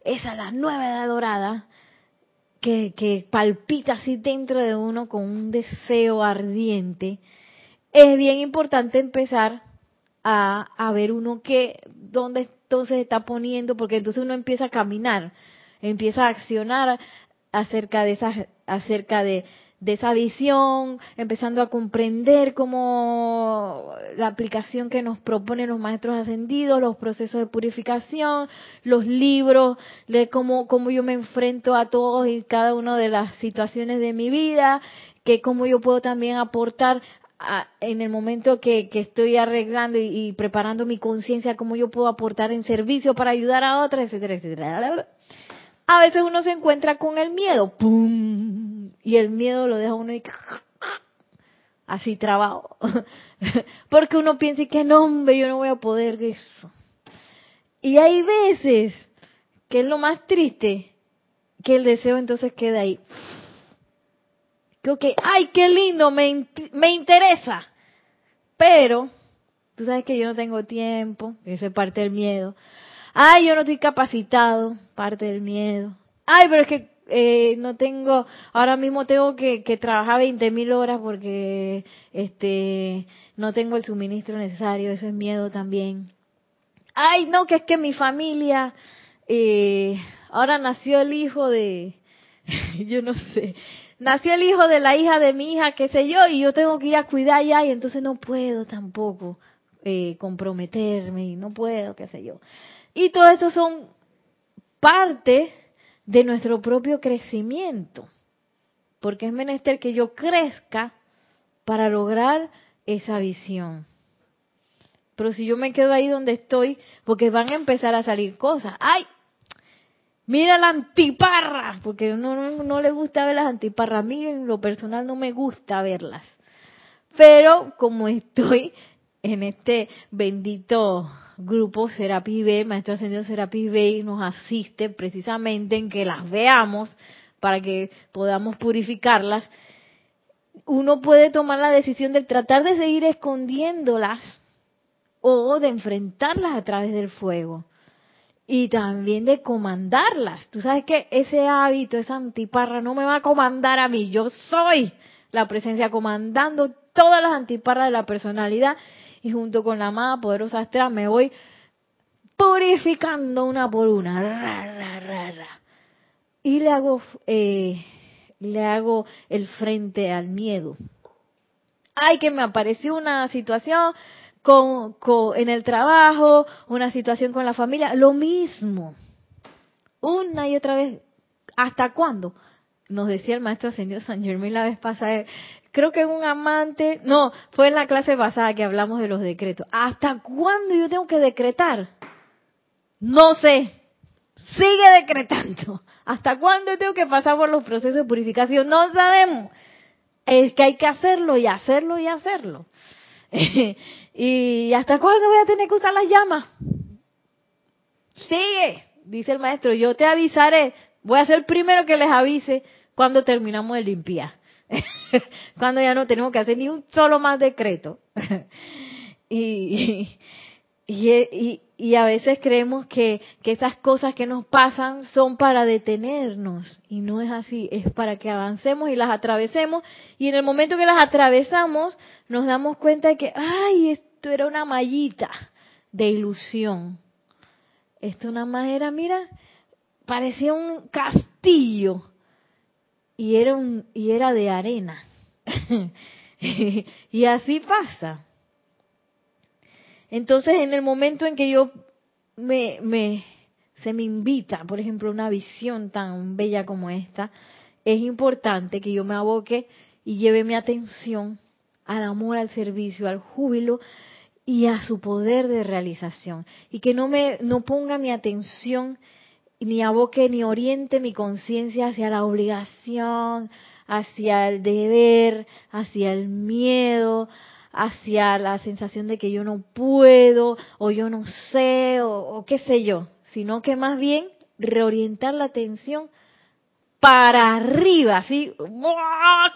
esa la nueva edad dorada, que, que palpita así dentro de uno con un deseo ardiente, es bien importante empezar a, a ver uno que, dónde entonces está poniendo, porque entonces uno empieza a caminar, empieza a accionar acerca de esa, acerca de, de esa visión, empezando a comprender cómo la aplicación que nos proponen los maestros ascendidos, los procesos de purificación, los libros, de cómo, cómo yo me enfrento a todos y cada una de las situaciones de mi vida, que cómo yo puedo también aportar en el momento que, estoy arreglando y, preparando mi conciencia, cómo yo puedo aportar en servicio para ayudar a otras, etcétera, etcétera. A veces uno se encuentra con el miedo, ¡pum! Y el miedo lo deja uno así trabajo. <laughs> Porque uno piensa que no, hombre, yo no voy a poder eso. Y hay veces que es lo más triste, que el deseo entonces queda ahí que, ay, qué lindo, me, me interesa. Pero, tú sabes que yo no tengo tiempo, eso es parte del miedo. Ay, yo no estoy capacitado, parte del miedo. Ay, pero es que eh, no tengo, ahora mismo tengo que, que trabajar 20 mil horas porque este no tengo el suministro necesario, eso es miedo también. Ay, no, que es que mi familia, eh, ahora nació el hijo de, <laughs> yo no sé, nació el hijo de la hija de mi hija, qué sé yo, y yo tengo que ir a cuidar ya, y entonces no puedo tampoco eh, comprometerme, no puedo, qué sé yo. Y todo eso son parte de nuestro propio crecimiento, porque es menester que yo crezca para lograr esa visión. Pero si yo me quedo ahí donde estoy, porque van a empezar a salir cosas. ¡Ay! Mira la antiparra, porque no, no, le gusta ver las antiparras. A mí en lo personal no me gusta verlas. Pero como estoy en este bendito grupo Serapis B, Maestro Ascendido Serapis B, y nos asiste precisamente en que las veamos para que podamos purificarlas, uno puede tomar la decisión de tratar de seguir escondiéndolas o de enfrentarlas a través del fuego y también de comandarlas. Tú sabes que ese hábito, esa antiparra no me va a comandar a mí, yo soy la presencia comandando todas las antiparras de la personalidad y junto con la amada poderosa astral me voy purificando una por una. y le hago, eh, le hago el frente al miedo. Ay, que me apareció una situación con, en el trabajo, una situación con la familia, lo mismo. Una y otra vez. ¿Hasta cuándo? Nos decía el maestro señor San Germán la vez pasada. Creo que un amante, no, fue en la clase pasada que hablamos de los decretos. ¿Hasta cuándo yo tengo que decretar? No sé. Sigue decretando. ¿Hasta cuándo tengo que pasar por los procesos de purificación? No sabemos. Es que hay que hacerlo y hacerlo y hacerlo. <laughs> ¿Y hasta cuándo voy a tener que usar las llamas? Sigue, dice el maestro, yo te avisaré. Voy a ser el primero que les avise cuando terminamos de limpiar. <laughs> cuando ya no tenemos que hacer ni un solo más decreto. <laughs> y, y, y, a veces creemos que, que esas cosas que nos pasan son para detenernos. Y no es así, es para que avancemos y las atravesemos. Y en el momento que las atravesamos, nos damos cuenta de que, ay, esto era una mallita de ilusión. Esto una más era, mira, parecía un castillo y era un y era de arena. <laughs> y así pasa. Entonces, en el momento en que yo me, me se me invita, por ejemplo, una visión tan bella como esta, es importante que yo me aboque y lleve mi atención al amor, al servicio, al júbilo y a su poder de realización. Y que no me no ponga mi atención ni aboque ni oriente mi conciencia hacia la obligación, hacia el deber, hacia el miedo, hacia la sensación de que yo no puedo o yo no sé o, qué sé yo, sino que más bien reorientar la atención para arriba, así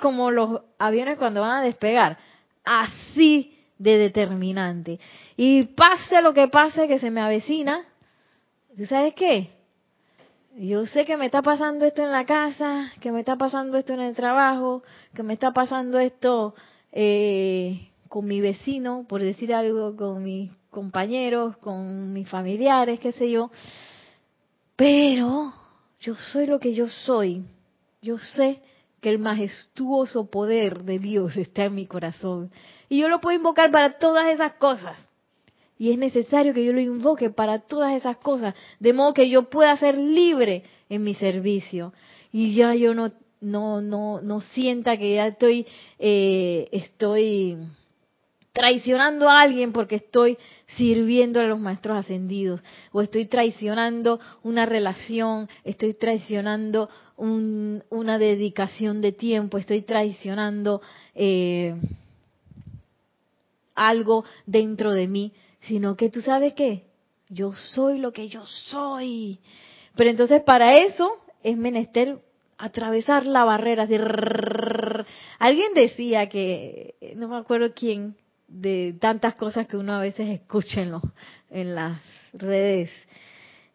como los aviones cuando van a despegar, así de determinante. Y pase lo que pase que se me avecina, ¿tú sabes qué? Yo sé que me está pasando esto en la casa, que me está pasando esto en el trabajo, que me está pasando esto eh, con mi vecino, por decir algo, con mis compañeros, con mis familiares, qué sé yo. Pero yo soy lo que yo soy. Yo sé que el majestuoso poder de Dios está en mi corazón. Y yo lo puedo invocar para todas esas cosas. Y es necesario que yo lo invoque para todas esas cosas, de modo que yo pueda ser libre en mi servicio. Y ya yo no, no, no, no sienta que ya estoy, eh, estoy traicionando a alguien porque estoy sirviendo a los maestros ascendidos, o estoy traicionando una relación, estoy traicionando una dedicación de tiempo, estoy traicionando eh, algo dentro de mí, sino que tú sabes qué, yo soy lo que yo soy. Pero entonces para eso es menester atravesar la barrera. Alguien decía que, no me acuerdo quién, de tantas cosas que uno a veces escucha en, en las redes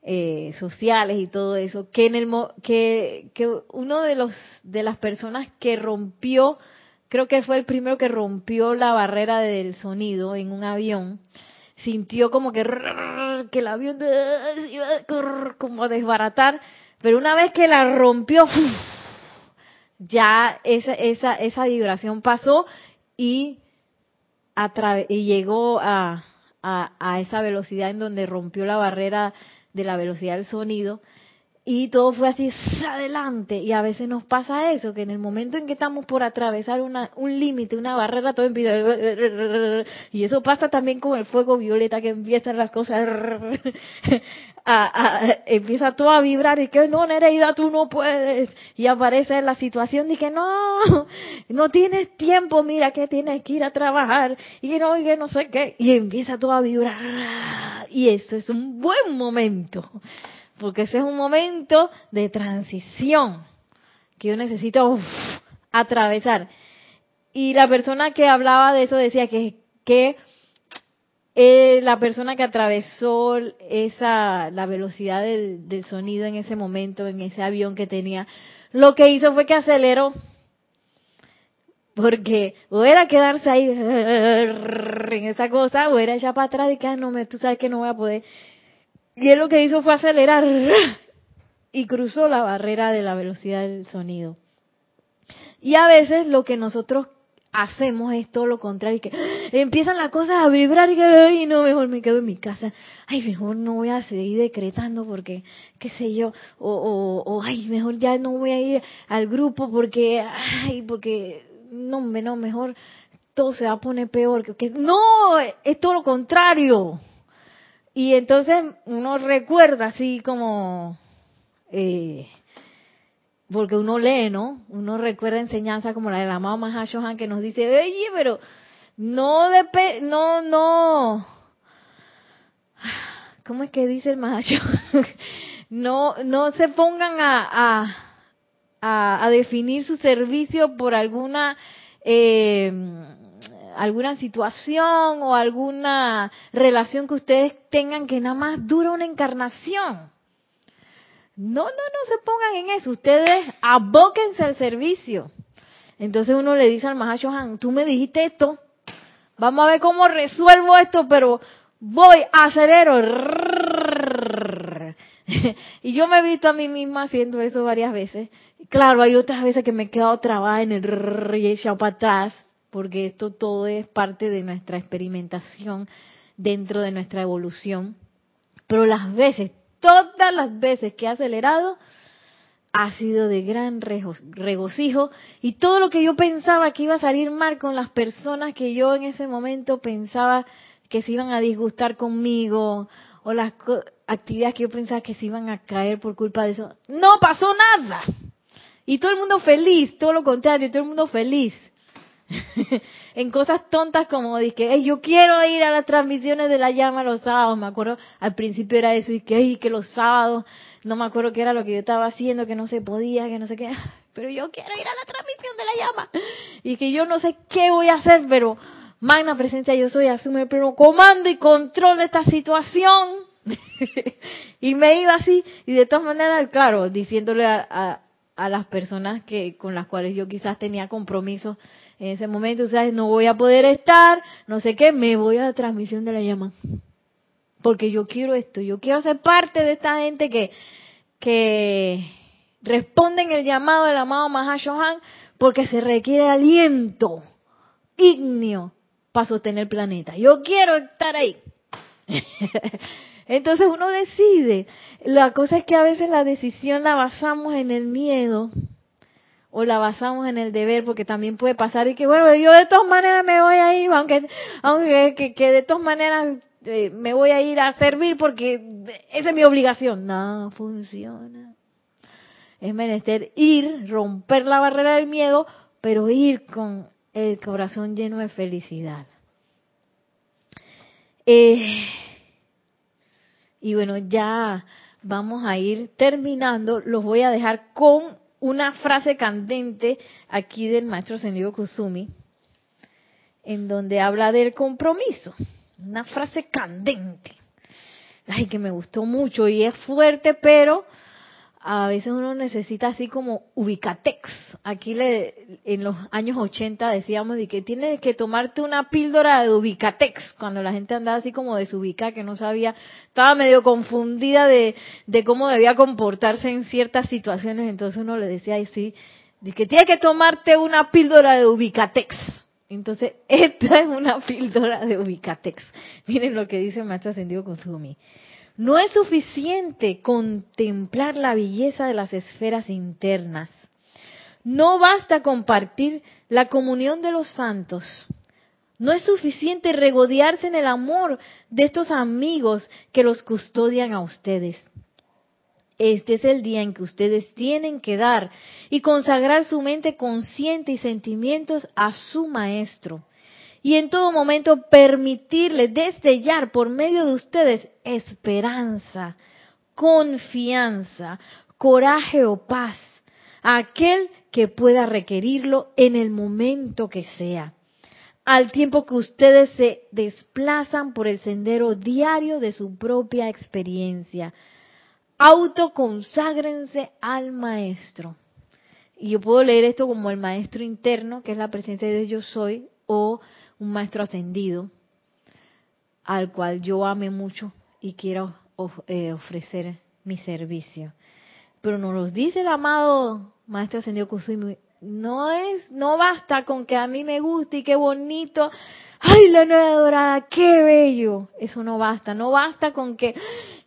eh, sociales y todo eso, que en el que, que uno de los de las personas que rompió, creo que fue el primero que rompió la barrera del sonido en un avión, sintió como que que el avión iba como a desbaratar, pero una vez que la rompió, ya esa esa esa vibración pasó y y llegó a, a, esa velocidad en donde rompió la barrera de la velocidad del sonido y todo fue así adelante y a veces nos pasa eso que en el momento en que estamos por atravesar una, un límite una barrera todo empieza y eso pasa también con el fuego violeta que empiezan las cosas <laughs> empieza todo a vibrar y que no, Nereida, tú no puedes. Y aparece la situación de que no, no tienes tiempo, mira que tienes que ir a trabajar y no, y que no sé qué. Y empieza todo a vibrar. Y eso es un buen momento, porque ese es un momento de transición que yo necesito atravesar. Y la persona que hablaba de eso decía que, que eh, la persona que atravesó esa la velocidad del, sonido en ese momento en ese avión que tenía lo que hizo fue que aceleró porque o era quedarse ahí en esa cosa o era echar para atrás y que ah, no me tú sabes que no voy a poder y él lo que hizo fue acelerar <laughs> y cruzó la barrera de la velocidad del sonido. Y a veces lo que nosotros hacemos es todo lo contrario, que empiezan las cosas a vibrar y que, ay, no, mejor me quedo en mi casa, ay, mejor no voy a seguir decretando porque, qué sé yo, o ay, mejor ya no voy a ir al grupo porque, ay, porque, no, no, mejor todo se va a poner peor, que, que no, es todo lo contrario. Y entonces uno recuerda así como, eh, porque uno lee, ¿no? Uno recuerda enseñanza como la de la mamá Mahashohan que nos dice, oye, pero no de no, no, ¿cómo es que dice el Mahashohan? <laughs> no, no se pongan a, a, a, definir su servicio por alguna, eh, alguna situación o alguna relación que ustedes tengan que nada más dura una encarnación. No, no, no se pongan en eso. Ustedes abóquense al servicio. Entonces uno le dice al Mahashohan, tú me dijiste esto, vamos a ver cómo resuelvo esto, pero voy, acelero. <laughs> y yo me he visto a mí misma haciendo eso varias veces. Claro, hay otras veces que me he quedado trabada en el y he echado para atrás, porque esto todo es parte de nuestra experimentación dentro de nuestra evolución. Pero las veces, todas las veces que he acelerado ha sido de gran regocijo y todo lo que yo pensaba que iba a salir mal con las personas que yo en ese momento pensaba que se iban a disgustar conmigo o las actividades que yo pensaba que se iban a caer por culpa de eso, no pasó nada. Y todo el mundo feliz, todo lo contrario, todo el mundo feliz. <laughs> en cosas tontas como que yo quiero ir a las transmisiones de la llama los sábados. Me acuerdo al principio era eso y que, que los sábados, no me acuerdo qué era lo que yo estaba haciendo, que no se podía, que no sé qué. <laughs> Pero yo quiero ir a la transmisión de la llama. Y que yo no sé qué voy a hacer, pero magna presencia yo soy, asume el comando y control de esta situación. <laughs> y me iba así, y de todas maneras, claro, diciéndole a a las personas que con las cuales yo quizás tenía compromisos en ese momento, o sea, no voy a poder estar, no sé qué, me voy a la transmisión de la llama. Porque yo quiero esto, yo quiero ser parte de esta gente que, que responden el llamado del amado Mahashohan porque se requiere aliento ígneo para sostener el planeta. Yo quiero estar ahí. <laughs> Entonces uno decide. La cosa es que a veces la decisión la basamos en el miedo o la basamos en el deber, porque también puede pasar y que bueno, yo de todas maneras me voy a ir, aunque, aunque que, de todas maneras eh, me voy a ir a servir porque esa es mi obligación. No funciona. Es menester ir, romper la barrera del miedo, pero ir con el corazón lleno de felicidad. Eh, y bueno, ya vamos a ir terminando. Los voy a dejar con una frase candente aquí del maestro Sendio Kusumi, en donde habla del compromiso. Una frase candente. Ay, que me gustó mucho y es fuerte, pero a veces uno necesita así como ubicatex. Aquí le, en los años 80 decíamos de que tienes que tomarte una píldora de ubicatex, cuando la gente andaba así como desubica que no sabía, estaba medio confundida de, de cómo debía comportarse en ciertas situaciones, entonces uno le decía ahí sí, de que tienes que tomarte una píldora de ubicatex. Entonces, <laughs> esta es una píldora de ubicatex. Miren lo que dice maestro ascendido Kusumi. No es suficiente contemplar la belleza de las esferas internas. No basta compartir la comunión de los santos. No es suficiente regodearse en el amor de estos amigos que los custodian a ustedes. Este es el día en que ustedes tienen que dar y consagrar su mente consciente y sentimientos a su Maestro y en todo momento permitirle destellar por medio de ustedes esperanza, confianza, coraje o paz a aquel que pueda requerirlo en el momento que sea, al tiempo que ustedes se desplazan por el sendero diario de su propia experiencia. Autoconságrense al maestro. Y yo puedo leer esto como el maestro interno, que es la presencia de yo soy, o un maestro ascendido al cual yo ame mucho y quiero eh, ofrecer mi servicio. Pero nos lo dice el amado maestro ascendido Kusumi, no es, no basta con que a mí me guste y qué bonito, ay la nueva dorada, qué bello, eso no basta, no basta con que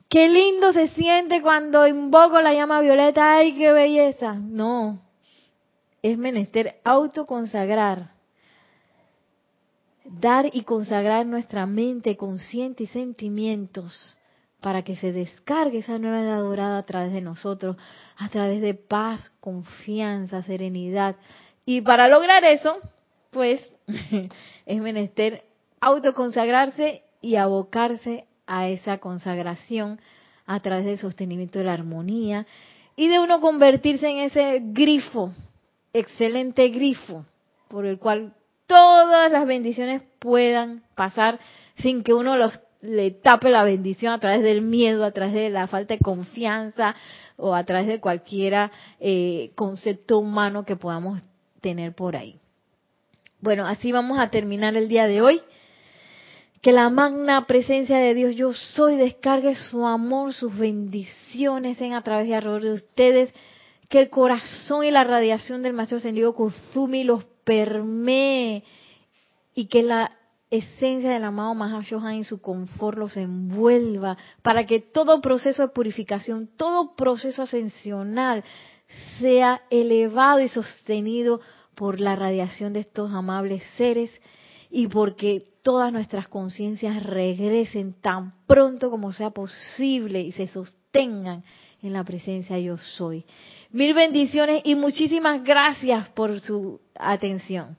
qué lindo se siente cuando invoco la llama violeta, ay qué belleza, no, es menester autoconsagrar dar y consagrar nuestra mente consciente y sentimientos para que se descargue esa nueva edad dorada a través de nosotros, a través de paz, confianza, serenidad. Y para lograr eso, pues <laughs> es menester autoconsagrarse y abocarse a esa consagración a través del sostenimiento de la armonía y de uno convertirse en ese grifo, excelente grifo, por el cual todas las bendiciones puedan pasar sin que uno los le tape la bendición a través del miedo, a través de la falta de confianza o a través de cualquier eh, concepto humano que podamos tener por ahí. Bueno, así vamos a terminar el día de hoy. Que la magna presencia de Dios yo soy descargue su amor, sus bendiciones en a través y alrededor de ustedes. Que el corazón y la radiación del Maestro Ascendido Kuzumi los permee y que la esencia del amado Mahashohan y su confort los envuelva para que todo proceso de purificación, todo proceso ascensional sea elevado y sostenido por la radiación de estos amables seres y porque todas nuestras conciencias regresen tan pronto como sea posible y se sostengan en la presencia yo soy. Mil bendiciones y muchísimas gracias por su atención.